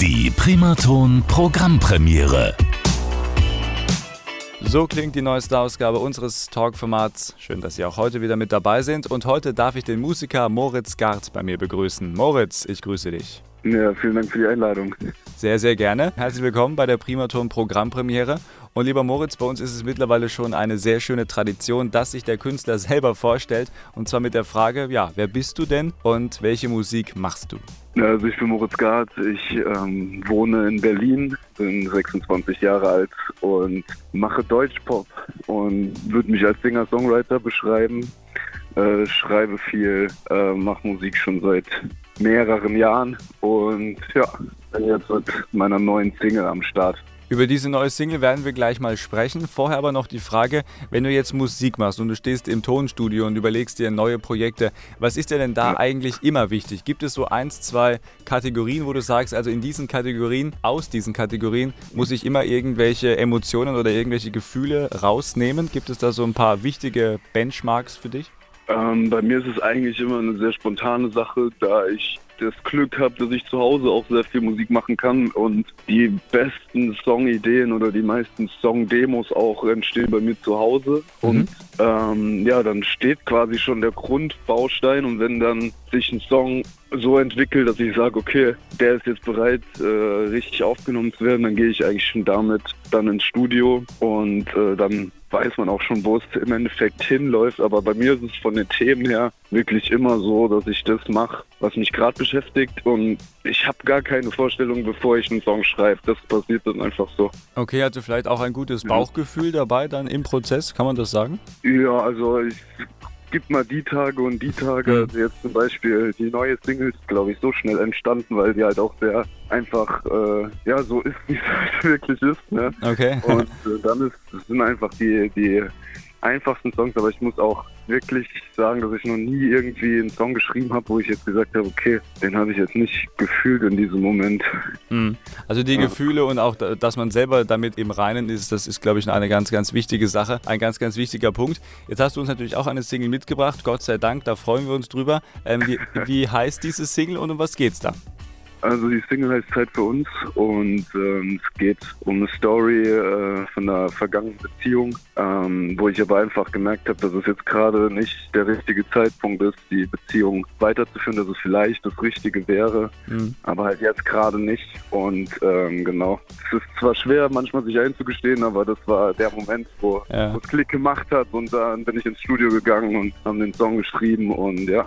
Die Primaton Programmpremiere. So klingt die neueste Ausgabe unseres Talk-Formats. Schön, dass Sie auch heute wieder mit dabei sind. Und heute darf ich den Musiker Moritz Gart bei mir begrüßen. Moritz, ich grüße dich. Ja, vielen Dank für die Einladung. Sehr, sehr gerne. Herzlich willkommen bei der Primaton Programmpremiere. Und lieber Moritz, bei uns ist es mittlerweile schon eine sehr schöne Tradition, dass sich der Künstler selber vorstellt. Und zwar mit der Frage, ja, wer bist du denn und welche Musik machst du? Also ich bin Moritz Gart, ich ähm, wohne in Berlin, bin 26 Jahre alt und mache Deutschpop und würde mich als Singer-Songwriter beschreiben. Äh, schreibe viel, äh, mache Musik schon seit mehreren Jahren und ja, bin jetzt mit meiner neuen Single am Start. Über diese neue Single werden wir gleich mal sprechen. Vorher aber noch die Frage, wenn du jetzt Musik machst und du stehst im Tonstudio und überlegst dir neue Projekte, was ist dir denn da eigentlich immer wichtig? Gibt es so eins, zwei Kategorien, wo du sagst, also in diesen Kategorien, aus diesen Kategorien muss ich immer irgendwelche Emotionen oder irgendwelche Gefühle rausnehmen? Gibt es da so ein paar wichtige Benchmarks für dich? Ähm, bei mir ist es eigentlich immer eine sehr spontane Sache, da ich das Glück habe, dass ich zu Hause auch sehr viel Musik machen kann und die besten Songideen oder die meisten Songdemos auch entstehen bei mir zu Hause. Mhm. Und ähm, ja, dann steht quasi schon der Grundbaustein und wenn dann sich ein Song so entwickelt, dass ich sage, okay, der ist jetzt bereit, äh, richtig aufgenommen zu werden, dann gehe ich eigentlich schon damit dann ins Studio und äh, dann weiß man auch schon, wo es im Endeffekt hinläuft. Aber bei mir ist es von den Themen her wirklich immer so, dass ich das mache, was mich gerade beschäftigt. Und ich habe gar keine Vorstellung, bevor ich einen Song schreibe. Das passiert dann einfach so. Okay, hatte vielleicht auch ein gutes Bauchgefühl dabei dann im Prozess, kann man das sagen? Ja, also ich gibt mal die Tage und die Tage. Also jetzt zum Beispiel die neue Single ist, glaube ich, so schnell entstanden, weil die halt auch sehr einfach, äh, ja, so ist, wie es halt wirklich ist. Ne? Okay. Und äh, dann ist, sind einfach die, die einfachsten Songs, aber ich muss auch wirklich sagen, dass ich noch nie irgendwie einen Song geschrieben habe, wo ich jetzt gesagt habe, okay, den habe ich jetzt nicht gefühlt in diesem Moment. Mhm. Also die ja. Gefühle und auch, dass man selber damit im Reinen ist, das ist, glaube ich, eine ganz, ganz wichtige Sache, ein ganz, ganz wichtiger Punkt. Jetzt hast du uns natürlich auch eine Single mitgebracht, Gott sei Dank, da freuen wir uns drüber. Ähm, wie, wie heißt diese Single und um was geht's da? Also die Single heißt Zeit für uns und ähm, es geht um eine Story äh, von einer vergangenen Beziehung, ähm, wo ich aber einfach gemerkt habe, dass es jetzt gerade nicht der richtige Zeitpunkt ist, die Beziehung weiterzuführen, dass es vielleicht das Richtige wäre, mhm. aber halt jetzt gerade nicht. Und ähm, genau, es ist zwar schwer manchmal sich einzugestehen, aber das war der Moment, wo ja. es Klick gemacht hat und dann bin ich ins Studio gegangen und haben den Song geschrieben und ja,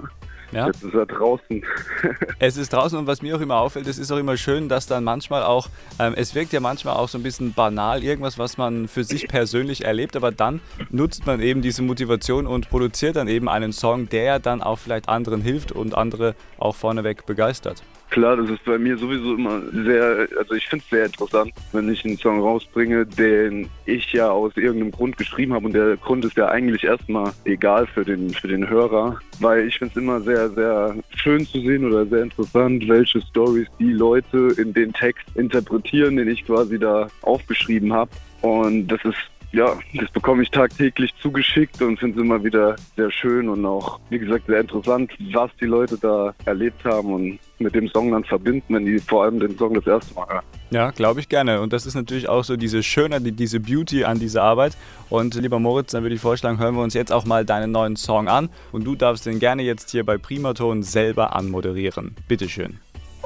ja. Jetzt ist er draußen. es ist draußen und was mir auch immer auffällt, es ist auch immer schön, dass dann manchmal auch, ähm, es wirkt ja manchmal auch so ein bisschen banal, irgendwas, was man für sich persönlich erlebt, aber dann nutzt man eben diese Motivation und produziert dann eben einen Song, der dann auch vielleicht anderen hilft und andere auch vorneweg begeistert. Klar, das ist bei mir sowieso immer sehr, also ich finde es sehr interessant, wenn ich einen Song rausbringe, den ich ja aus irgendeinem Grund geschrieben habe und der Grund ist ja eigentlich erstmal egal für den, für den Hörer, weil ich finde es immer sehr, sehr schön zu sehen oder sehr interessant, welche Stories die Leute in den Text interpretieren, den ich quasi da aufgeschrieben habe. Und das ist ja, das bekomme ich tagtäglich zugeschickt und finde es immer wieder sehr schön und auch, wie gesagt, sehr interessant, was die Leute da erlebt haben und mit dem Song dann verbinden, wenn die vor allem den Song das erste Mal hören. Ja, glaube ich gerne. Und das ist natürlich auch so diese Schönheit, diese Beauty an dieser Arbeit. Und lieber Moritz, dann würde ich vorschlagen, hören wir uns jetzt auch mal deinen neuen Song an. Und du darfst den gerne jetzt hier bei Primaton selber anmoderieren. Bitteschön.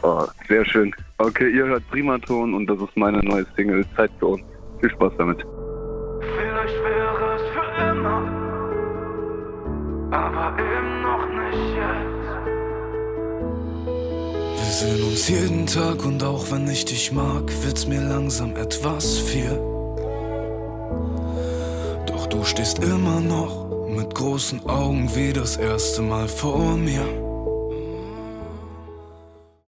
Oh, sehr schön. Okay, ihr hört Primaton und das ist meine neue Single Zeit für uns. Viel Spaß damit. Aber eben noch nicht jetzt. Wir sehen uns jeden Tag und auch wenn ich dich mag, wird's mir langsam etwas viel. Doch du stehst immer noch mit großen Augen wie das erste Mal vor mir.